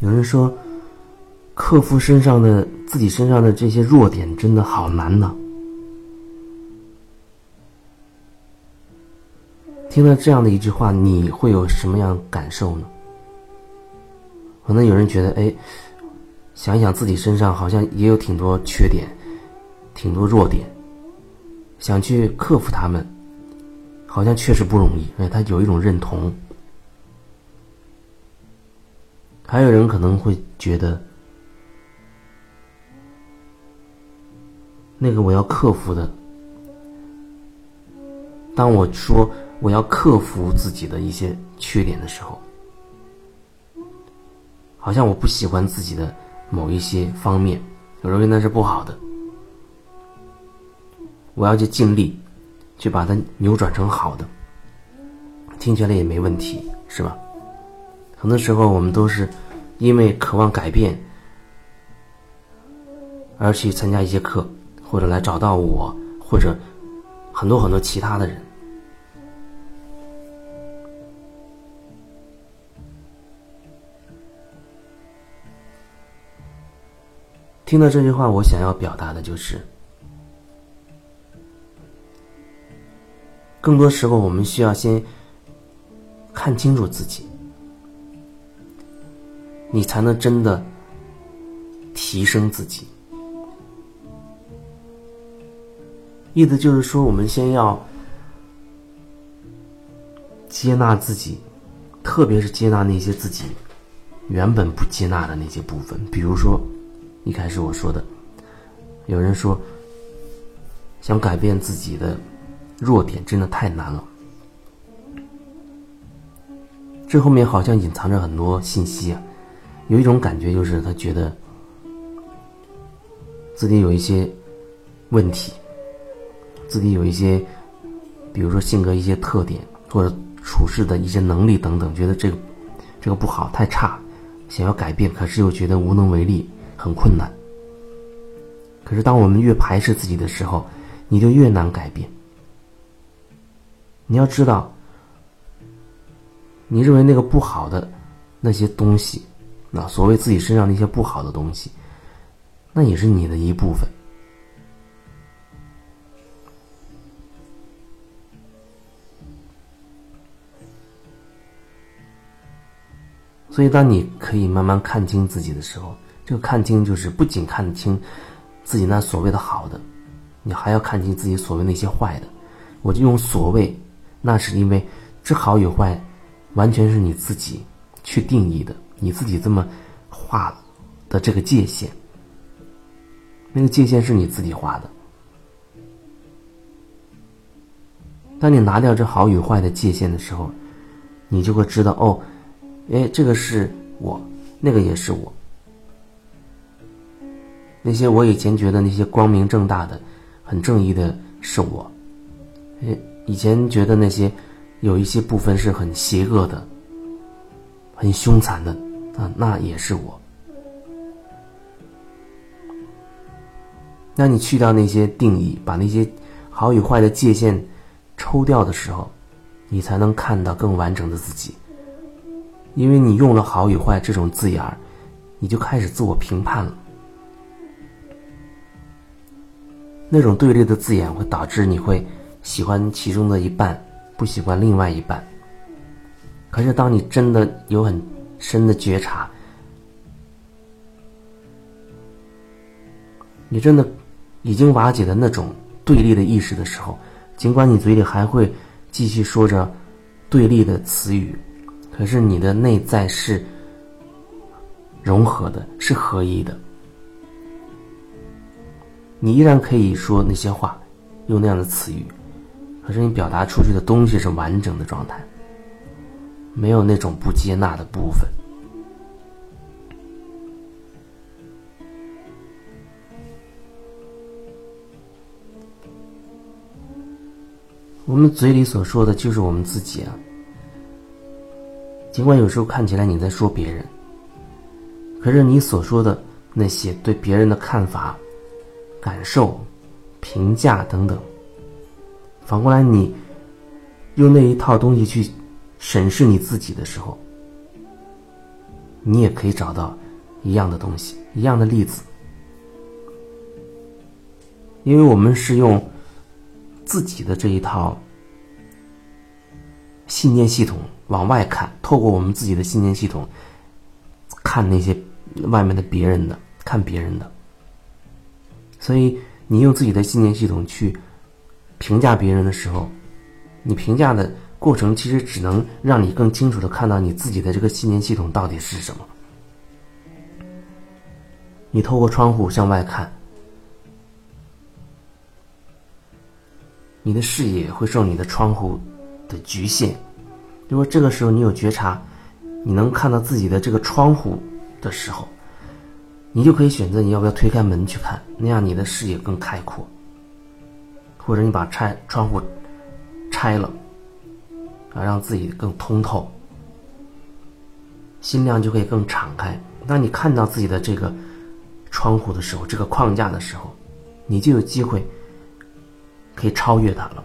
有人说，克服身上的自己身上的这些弱点真的好难呢。听了这样的一句话，你会有什么样感受呢？可能有人觉得，哎，想想自己身上好像也有挺多缺点，挺多弱点，想去克服他们，好像确实不容易。哎，他有一种认同。还有人可能会觉得，那个我要克服的，当我说我要克服自己的一些缺点的时候，好像我不喜欢自己的某一些方面，我认为那是不好的，我要去尽力去把它扭转成好的，听起来也没问题，是吧？很多时候，我们都是因为渴望改变而去参加一些课，或者来找到我，或者很多很多其他的人。听到这句话，我想要表达的就是：更多时候，我们需要先看清楚自己。你才能真的提升自己。意思就是说，我们先要接纳自己，特别是接纳那些自己原本不接纳的那些部分。比如说，一开始我说的，有人说想改变自己的弱点，真的太难了。这后面好像隐藏着很多信息啊。有一种感觉，就是他觉得自己有一些问题，自己有一些，比如说性格一些特点，或者处事的一些能力等等，觉得这个这个不好，太差，想要改变，可是又觉得无能为力，很困难。可是当我们越排斥自己的时候，你就越难改变。你要知道，你认为那个不好的那些东西。那所谓自己身上那些不好的东西，那也是你的一部分。所以，当你可以慢慢看清自己的时候，这个看清就是不仅看清自己那所谓的好的，你还要看清自己所谓那些坏的。我就用所谓，那是因为这好与坏，完全是你自己去定义的。你自己这么画的这个界限，那个界限是你自己画的。当你拿掉这好与坏的界限的时候，你就会知道哦，哎，这个是我，那个也是我。那些我以前觉得那些光明正大的、很正义的是我，哎，以前觉得那些有一些部分是很邪恶的。很凶残的啊，那也是我。那你去掉那些定义，把那些好与坏的界限抽掉的时候，你才能看到更完整的自己。因为你用了好与坏这种字眼儿，你就开始自我评判了。那种对立的字眼会导致你会喜欢其中的一半，不喜欢另外一半。可是，当你真的有很深的觉察，你真的已经瓦解了那种对立的意识的时候，尽管你嘴里还会继续说着对立的词语，可是你的内在是融合的，是合一的。你依然可以说那些话，用那样的词语，可是你表达出去的东西是完整的状态。没有那种不接纳的部分。我们嘴里所说的就是我们自己啊。尽管有时候看起来你在说别人，可是你所说的那些对别人的看法、感受、评价等等，反过来你用那一套东西去。审视你自己的时候，你也可以找到一样的东西，一样的例子。因为我们是用自己的这一套信念系统往外看，透过我们自己的信念系统看那些外面的别人的，看别人的。所以，你用自己的信念系统去评价别人的时候，你评价的过程其实只能让你更清楚的看到你自己的这个信念系统到底是什么。你透过窗户向外看。你的视野会受你的窗户的局限。如果这个时候你有觉察，你能看到自己的这个窗户的时候，你就可以选择你要不要推开门去看，那样你的视野更开阔。或者你把拆窗户拆了，啊，让自己更通透，心量就会更敞开。当你看到自己的这个窗户的时候，这个框架的时候，你就有机会。可以超越它了。